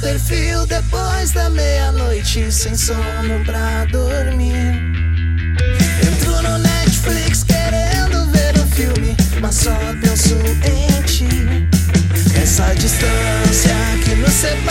perfil depois da meia-noite, sem sono pra dormir. Entro no Netflix querendo ver um filme, mas só penso em ti. Essa distância que nos separa.